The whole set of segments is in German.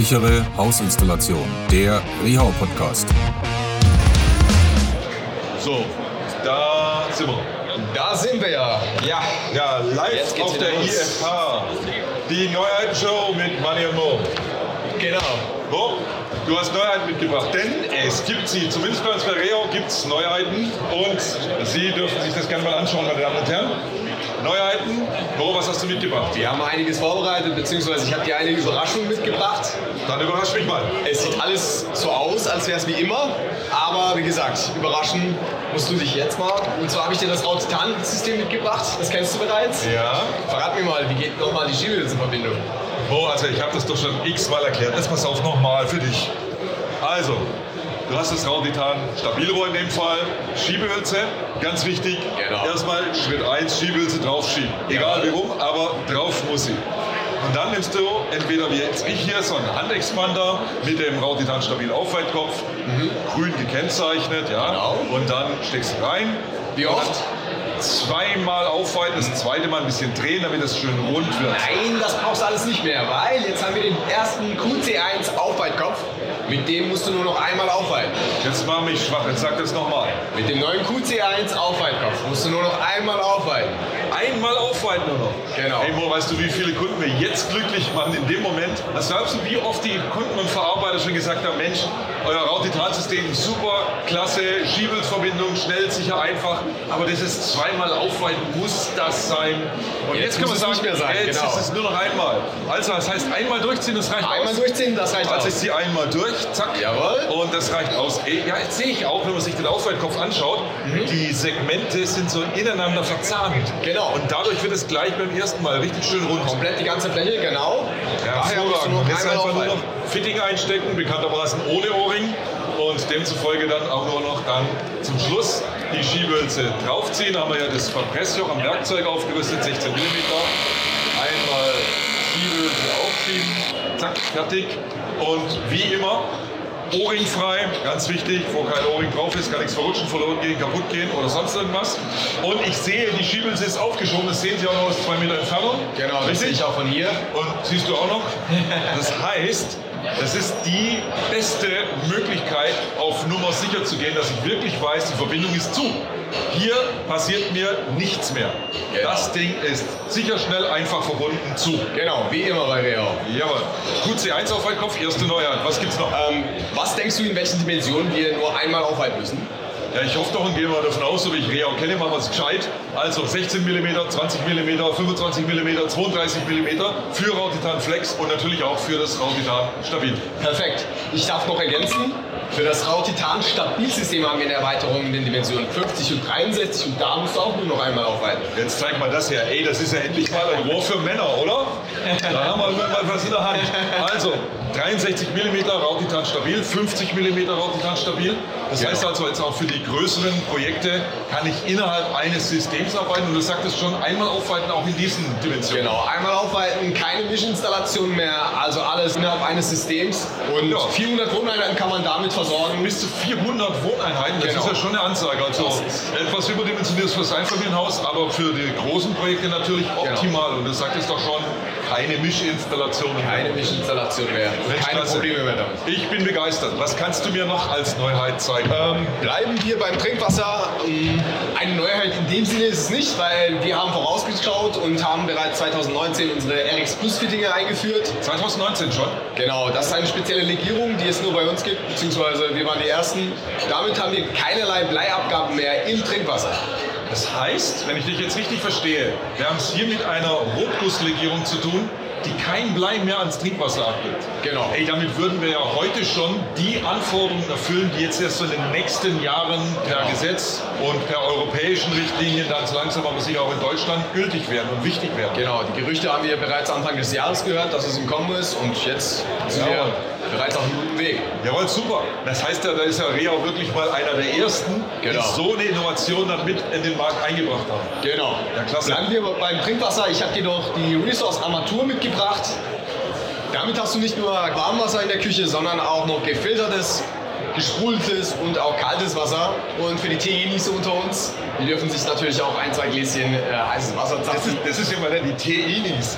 sichere Hausinstallation. Der Rehau Podcast. So, da sind wir. Da sind wir ja. Ja. Ja, live auf der los. IFH. Die Neuheitenshow mit Manny und Mo. Genau. Mo, du hast Neuheiten mitgebracht, denn es gibt sie, zumindest bei uns bei Reo gibt es Neuheiten und Sie dürfen sich das gerne mal anschauen, meine Damen und Herren. Neuheiten, Mo, was hast du mitgebracht? Wir haben einiges vorbereitet, beziehungsweise ich habe dir einige Überraschungen mitgebracht. Dann überrasch mich mal. Es sieht alles so aus, als wäre es wie immer. Aber wie gesagt, überraschen musst du dich jetzt mal. Und zwar habe ich dir das Rautitan-System mitgebracht. Das kennst du bereits. Ja, Verrat mir mal, wie geht nochmal die Schiebehülsenverbindung? Mo, also ich habe das doch schon x-mal erklärt. Jetzt pass auf nochmal für dich. Also, du hast das Rautitan Stabilrohr in dem Fall, Schiebehülse, ganz wichtig. Genau. Erstmal Schritt 1, Schiebehülse draufschieben. Egal wie rum, aber drauf muss sie. Und dann nimmst du entweder wie jetzt ich hier so einen Handexpander mit dem Rautitan Stabil Aufweitkopf, grün gekennzeichnet, ja. Mhm. Genau. Und dann steckst du rein. Wie oft? Zweimal aufweiten, das zweite Mal ein bisschen drehen, damit es schön rund wird. Nein, das brauchst du alles nicht mehr, weil jetzt haben wir den ersten QC1 Aufweitkopf. Mit dem musst du nur noch einmal aufweiten. Jetzt mach mich schwach, jetzt sag das nochmal. Mit dem neuen QC1 Aufweitkopf musst du nur noch einmal aufweiten. Einmal aufweiten nur noch. Genau. Hey Mo, weißt du, wie viele Kunden wir jetzt glücklich machen in dem Moment? Was glaubst du, wie oft die Kunden und Verarbeiter schon gesagt haben, Mensch, euer Rautitalsystem super, klasse, Schiebelsverbindung, schnell, sicher, einfach. Aber das ist zweimal aufweiten, muss das sein. Und Jetzt jetzt, können wir sagen, nicht mehr sein, jetzt genau. ist es nur noch einmal. Also das heißt, einmal durchziehen, das reicht Einmal aus. durchziehen, das reicht Also ich aus. ziehe einmal durch, zack. Jawohl. Und das reicht aus. Ja, jetzt sehe ich auch, wenn man sich den Aufweitkopf anschaut, die Segmente sind so ineinander verzahnt. Genau. Und dadurch wird es gleich beim ersten Mal richtig schön rund. Komplett die ganze Fläche, genau. Ja, Daher musst du Jetzt einmal einfach nur noch. Fitting einstecken, bekanntermaßen ohne Ohrring. Und demzufolge dann auch nur noch dann zum Schluss die Schiebehülse draufziehen. Da haben wir ja das Verpressjoch am Werkzeug aufgerüstet, 16 mm. Einmal Schiebehülse aufschieben, zack, fertig. Und wie immer, Ohrring frei, ganz wichtig, wo kein Ohrring drauf ist, kann nichts verrutschen, verloren gehen, kaputt gehen oder sonst irgendwas. Und ich sehe, die Schiebehülse ist aufgeschoben, das sehen Sie auch noch aus zwei Meter Entfernung. Genau, das sehe ich auch von hier. Und siehst du auch noch? Das heißt, das ist die beste Möglichkeit, auf Nummer sicher zu gehen, dass ich wirklich weiß, die Verbindung ist zu. Hier passiert mir nichts mehr. Genau. Das Ding ist sicher, schnell, einfach verbunden zu. Genau, wie immer bei Real. Jawohl. QC1 auf Kopf, erste Neuheit. Was gibt's noch? Ähm, was denkst du, in welchen Dimensionen wir nur einmal aufweiten müssen? Ja, ich hoffe doch und gehe mal davon aus, so wie ich Real kenne, machen wir es gescheit. Also 16 mm, 20 mm, 25 mm, 32 mm für Rautitan Flex und natürlich auch für das Rautitan Stabil. Perfekt. Ich darf noch ergänzen, für das Rautitan Stabilsystem haben wir eine Erweiterung in den Dimensionen 50 und 63 und da musst du auch nur noch einmal aufweiten. Jetzt zeig mal das her. Ey, das ist ja endlich mal ein Rohr für Männer, oder? Da haben wir mal was in der Hand. Also, 63 mm Rautitan stabil, 50 mm Rautitan stabil. Das Genau. heißt also jetzt auch für die größeren Projekte kann ich innerhalb eines Systems arbeiten. Und du sagtest schon, einmal aufweiten auch in diesen Dimensionen. Genau, einmal aufweiten, keine Mischinstallation mehr, also alles innerhalb eines Systems. Und Ja. 400 Wohneinheiten kann man damit versorgen. Bis zu 400 Wohneinheiten, das Genau. ist ja schon eine Ansage. Also etwas überdimensioniertes fürs Einfamilienhaus, aber für die großen Projekte natürlich Genau. optimal. Und das sagt es doch schon, keine Mischinstallation. Keine Mischinstallation mehr. Mensch, Keine klasse. Probleme mehr damit. Ich bin begeistert. Was kannst du mir noch als Neuheit zeigen? Ähm, bleiben wir beim Trinkwasser. Ähm, Eine Neuheit in dem Sinne ist es nicht, weil wir haben vorausgeschaut und haben bereits 2019 unsere RX Plus Fittinge eingeführt. 2019 schon. Genau, das ist eine spezielle Legierung, die es nur bei uns gibt, beziehungsweise wir waren die Ersten. Damit haben wir keinerlei Bleiabgaben mehr im Trinkwasser. Das heißt, wenn ich dich jetzt richtig verstehe, wir haben es hier mit einer Rotgusslegierung zu tun, die kein Blei mehr ans Trinkwasser abgibt. Genau. Ey, damit würden wir ja heute schon die Anforderungen erfüllen, die jetzt erst so in den nächsten Jahren per Genau. Gesetz und per europäischen Richtlinien dann so langsam aber sicher auch in Deutschland gültig werden und wichtig werden. Genau, die Gerüchte haben wir bereits Anfang des Jahres gehört, dass es im Kommen ist und jetzt sind Jawohl. wir bereits auf einem guten Weg. Jawohl, super. Das heißt ja, da ist ja Rea wirklich mal einer der ersten, Genau. die so eine Innovation dann mit in den Markt eingebracht haben. Genau. Ja, klasse. Bleiben wir beim Trinkwasser. Ich habe dir noch die Resource Armatur mitgebracht. Damit hast du nicht nur Warmwasser in der Küche, sondern auch noch gefiltertes gesprudeltes und auch kaltes Wasser. Und für die Teegenießer unter uns, die dürfen sich natürlich auch ein, zwei Gläschen äh, heißes Wasser Das ist, zapfen. das ist ja mal die Teeinis.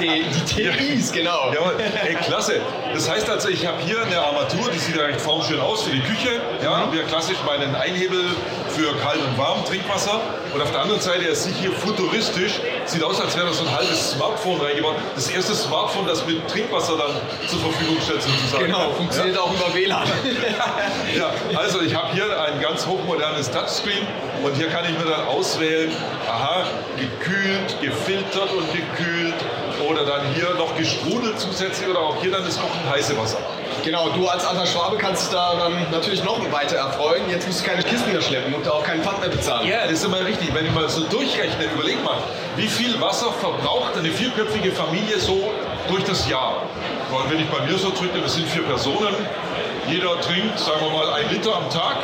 Die, die Tees, genau. Ja, ey, klasse. Das heißt also, ich habe hier eine Armatur, die sieht ja recht formschön aus für die Küche. Ja, wir klassisch meinen Einhebel für kalt und warm Trinkwasser. Und auf der anderen Seite, er sieht hier futuristisch, sieht aus, als wäre da so ein halbes Smartphone reingebaut. Das erste Smartphone, das mit Trinkwasser dann zur Verfügung stellt, sozusagen. Genau, funktioniert auch über WLAN. Ja, also ich habe hier ganz hochmodernes Touchscreen und hier kann ich mir dann auswählen, aha, gekühlt, gefiltert und gekühlt oder dann hier noch gesprudelt zusätzlich oder auch hier dann das kochend heiße Wasser. Genau, du als alter Schwabe kannst da dann natürlich noch weiter erfreuen. Jetzt musst du keine Kisten mehr schleppen und auch keinen Pfand mehr bezahlen. Ja, das ist immer richtig. Wenn ich mal so durchrechne, überleg mal, wie viel Wasser verbraucht eine vierköpfige Familie so durch das Jahr? Weil wenn ich bei mir so drücke, wir sind vier Personen, jeder trinkt, sagen wir mal, ein Liter am Tag.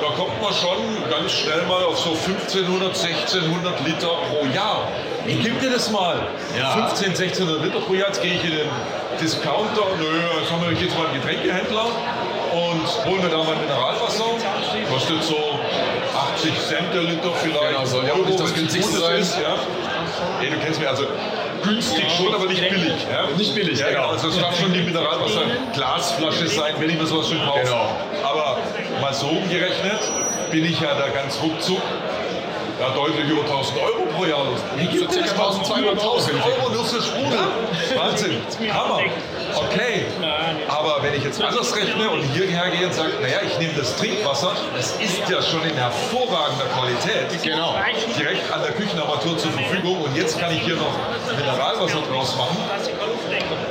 Da kommt man schon ganz schnell mal auf so 1500, 1600 Liter pro Jahr. Wie gibt ihr das mal? Ja. 15, 1600 Liter pro Jahr. Jetzt gehe ich in den Discounter, nö, jetzt haben wir ich jetzt mal einen Getränkehändler und hole mir da mein Mineralwasser. Kostet so 80 Cent der Liter vielleicht. Genau, soll ja auch nicht das günstigste gut sein. Ist, ja. Ey, du kennst mich, also günstig schon, aber nicht billig. Ja? Nicht billig, ja, genau. Also es darf schon die Mineralwasser Glasflasche sein, wenn ich mir sowas schon kaufe. Genau. Mal so umgerechnet bin ich ja da ganz ruckzuck ja, deutlich über 1000 Euro pro Jahr los. Wie So circa 1200 Euro. 1000 Euro nur für Sprudel. Wahnsinn. Hammer. Okay. Aber wenn ich jetzt anders rechne und hierher gehe und sage, naja, ich nehme das Trinkwasser, das ist ja schon in hervorragender Qualität. Genau. Direkt an der Küchenarmatur zur Verfügung und jetzt kann ich hier noch Mineralwasser draus machen.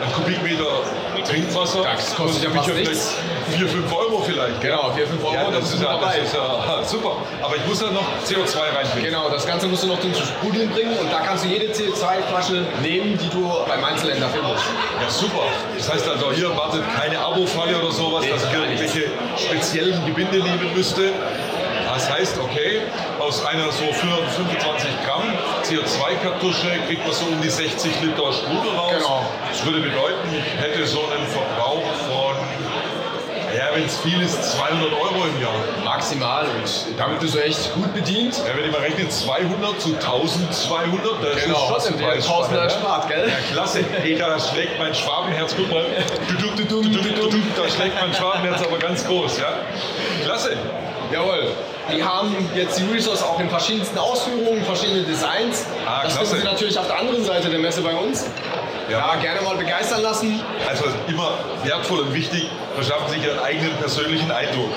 Ein Kubikmeter Trinkwasser Das kostet ja fast nichts. 4, 5 Euro vielleicht. Genau, 4, 5 Euro, Ja, das das, ist ja, das ist ja super. Aber ich muss ja noch CO2 reinbringen. Genau, das Ganze musst du noch zum Sprudeln bringen und da kannst du jede CO2-Flasche nehmen, die du beim Einzelhändler findest. Ja, super. Das heißt also, hier wartet keine Abo-Falle oder sowas, Nee, dass ich irgendwelche speziellen Gebinde nehmen müsste. Das heißt, okay, aus einer so 425 Gramm CO2-Kartusche kriegt man so um die 60 Liter Sprudel raus. Genau. Das würde bedeuten, ich hätte so einen wenn es viel ist, 200 Euro im Jahr. Maximal und damit bist du echt gut bedient. Ja, wenn ich mal rechne, 200 zu 1200, das Genau, ist schon der Tausender ne? erspart, gell? Ja, klasse. Ey, da schlägt mein Schwabenherz, guck mal. Da schlägt mein Schwabenherz aber ganz groß, ja. Klasse. Jawohl. Die haben jetzt die Resource auch in verschiedensten Ausführungen, verschiedene Designs. Ah, das klasse. finden Sie natürlich auf der anderen Seite der Messe bei uns. Ja. Ja, gerne mal begeistern lassen. Also immer wertvoll und wichtig, verschaffen sich Ihren eigenen persönlichen Eindruck.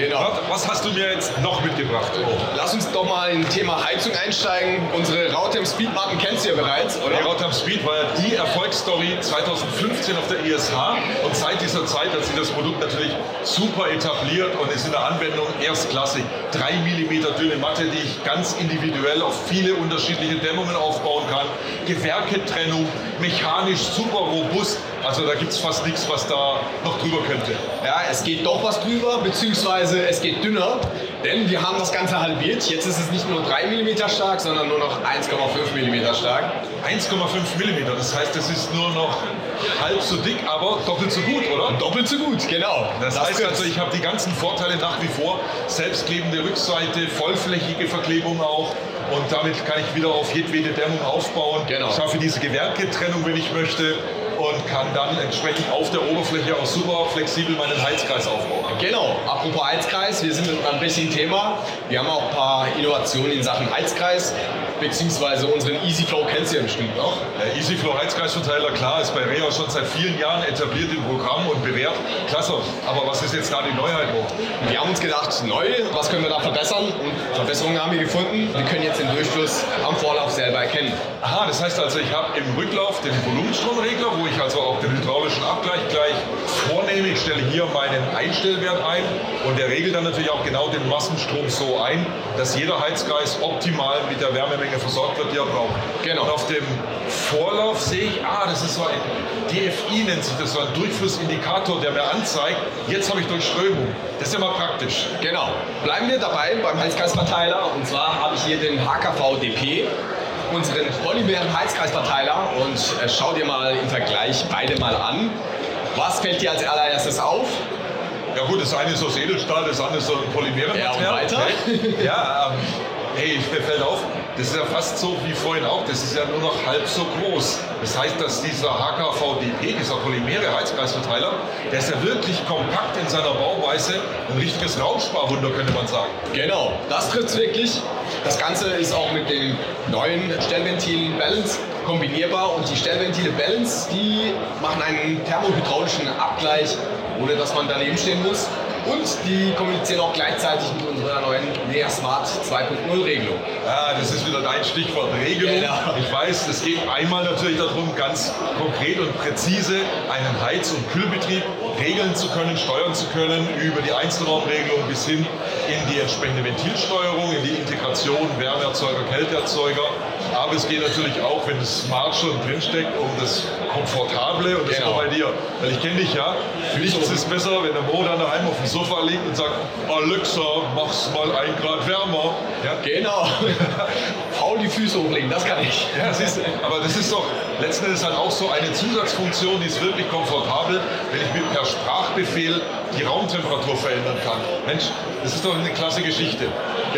Genau. Was hast du mir jetzt noch mitgebracht? Oh. Lass uns doch mal in Thema Heizung einsteigen. Unsere Rautem Speedmarken kennst du ja bereits, oder? Der Rotterdam Speed war ja die Erfolgsstory 2015 auf der ISH und seit dieser Zeit hat sich das Produkt natürlich super etabliert und ist in der Anwendung erstklassig. 3 mm dünne Matte, die ich ganz individuell auf viele unterschiedliche Dämmungen aufbauen kann. Gewerketrennung, mechanisch super robust. Also da gibt es fast nichts, was da noch drüber könnte. Ja, es geht doch was drüber, beziehungsweise es geht dünner, denn wir haben das Ganze halbiert. Jetzt ist es nicht nur 3 mm stark, sondern nur noch 1,5 mm stark. 1,5 mm, das heißt, es ist nur noch halb so dick, aber doppelt so gut, oder? Doppelt so gut, genau. Das, heißt trifft's. also, ich habe die ganzen Vorteile nach wie vor. Selbstklebende Rückseite, vollflächige Verklebung auch. Und damit kann ich wieder auf jedwede Dämmung aufbauen. Genau. Schaffe diese Gewerketrennung, wenn ich möchte. Kann dann entsprechend auf der Oberfläche auch super flexibel meinen Heizkreis aufbauen. Genau, apropos Heizkreis, wir sind ein bisschen Thema. Wir haben auch ein paar Innovationen in Sachen Heizkreis, beziehungsweise unseren EasyFlow kennst du ja bestimmt noch. Der EasyFlow Heizkreisverteiler, klar, ist bei Rea schon seit vielen Jahren etabliert im Programm und bewährt. Klasse. Aber was ist jetzt da die Neuheit noch? Wir haben uns gedacht, neu, was können wir da verbessern? Und Verbesserungen haben wir gefunden. Wir können jetzt den Durchfluss am Vorlauf selber erkennen. Aha, das heißt also, ich habe im Rücklauf den Volumenstromregler, wo ich also auch den hydraulischen Abgleich gleich vornehme. Ich stelle hier meinen Einstellwert ein und der regelt dann natürlich auch genau den Massenstrom so ein, dass jeder Heizkreis optimal mit der Wärmemenge versorgt wird, die er braucht. Genau. Und auf dem Vorlauf sehe ich, ah, das ist so ein DFI nennt sich das, so ein Durchflussindikator, der mir anzeigt, jetzt habe ich Durchströmung. Das ist ja mal praktisch. Genau. Bleiben wir dabei beim Heizkreisverteiler. Und zwar habe ich hier den HKV DP, unseren polymeren Heizkreisverteiler. Und äh, schau dir mal im Vergleich beide mal an. Was fällt dir als allererstes auf? Ja gut, das eine ist aus Edelstahl, das andere ist so ein Polymerenmaterial. Ja, und weiter? Ja, ähm, hey, mir fällt auf, das ist ja fast so wie vorhin auch, das ist ja nur noch halb so groß. Das heißt, dass dieser HKVDP, dieser Polymere Heizkreisverteiler, der ist ja wirklich kompakt in seiner Bauweise, ein richtiges Raumsparwunder könnte man sagen. Genau, das trifft wirklich. Das Ganze ist auch mit den neuen Stellventilen Balance kombinierbar und die Stellventile Balance, die machen einen thermohydraulischen Abgleich, ohne dass man daneben stehen muss. Und die kommunizieren auch gleichzeitig mit unserer neuen Nea Smart 2.0 Regelung. Ja, das ist wieder dein Stichwort Regelung. Genau. Ich weiß, es geht einmal natürlich darum, ganz konkret und präzise einen Heiz- und Kühlbetrieb regeln zu können, steuern zu können, über die Einzelraumregelung bis hin in die entsprechende Ventilsteuerung, in die Integration Wärmeerzeuger, Kälteerzeuger. Aber es geht natürlich auch, wenn das Smart schon drinsteckt, um das Komfortable und das Genau. war bei dir. Weil ich kenne dich ja, nichts ist besser, wenn der Mo dann daheim auf dem Sofa liegt und sagt, Alexa, mach's mal ein Grad wärmer. Ja, Genau. Faul die Füße hochlegen, das kann ich. ja, siehst du, aber das ist doch letzten Endes halt auch so eine Zusatzfunktion, die ist wirklich komfortabel, wenn ich mir per Sprachbefehl die Raumtemperatur verändern kann. Mensch, das ist doch eine klasse Geschichte.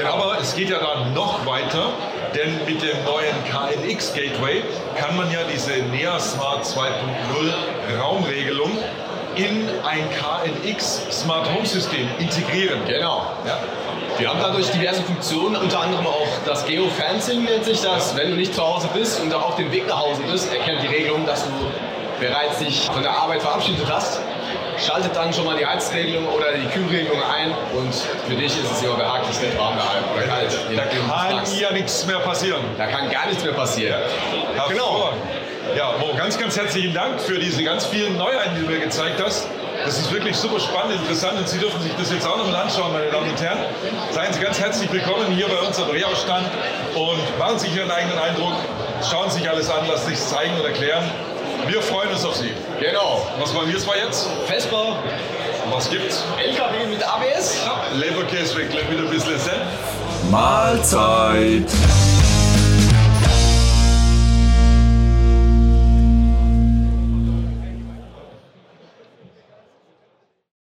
Aber es geht ja dann noch weiter, denn mit dem neuen KNX Gateway kann man ja diese Nea Smart 2.0 Raumregelung in ein KNX Smart Home System integrieren. Genau. Ja. Wir haben dadurch diverse Funktionen, unter anderem auch das Geofencing nennt sich das. Wenn du nicht zu Hause bist und auch auf dem Weg nach Hause bist, erkennt die Regelung, dass du bereits dich von der Arbeit verabschiedet hast. Schaltet dann schon mal die Heizregelung oder die Kühlregelung ein und für dich ist es immer behaglich, nicht warm oder kalt. Je Da kann ja nichts mehr passieren. Da kann gar nichts mehr passieren. Genau. Hervorragend. Ja, Mo, ganz, ganz herzlichen Dank für diese ganz vielen Neuheiten, die du mir gezeigt hast. Das ist wirklich super spannend, interessant und Sie dürfen sich das jetzt auch noch mal anschauen, meine Damen und Herren. Seien Sie ganz herzlich willkommen hier bei uns am Reha-Stand und machen sich Ihren eigenen Eindruck, schauen sich alles an, lassen sich zeigen und erklären. Wir freuen uns auf Sie. Genau. Was wollen wir zwar jetzt? Vespa, Was gibt's? LKW mit ABS. Leberkäse weg, mit ein bisschen Senf. Mahlzeit.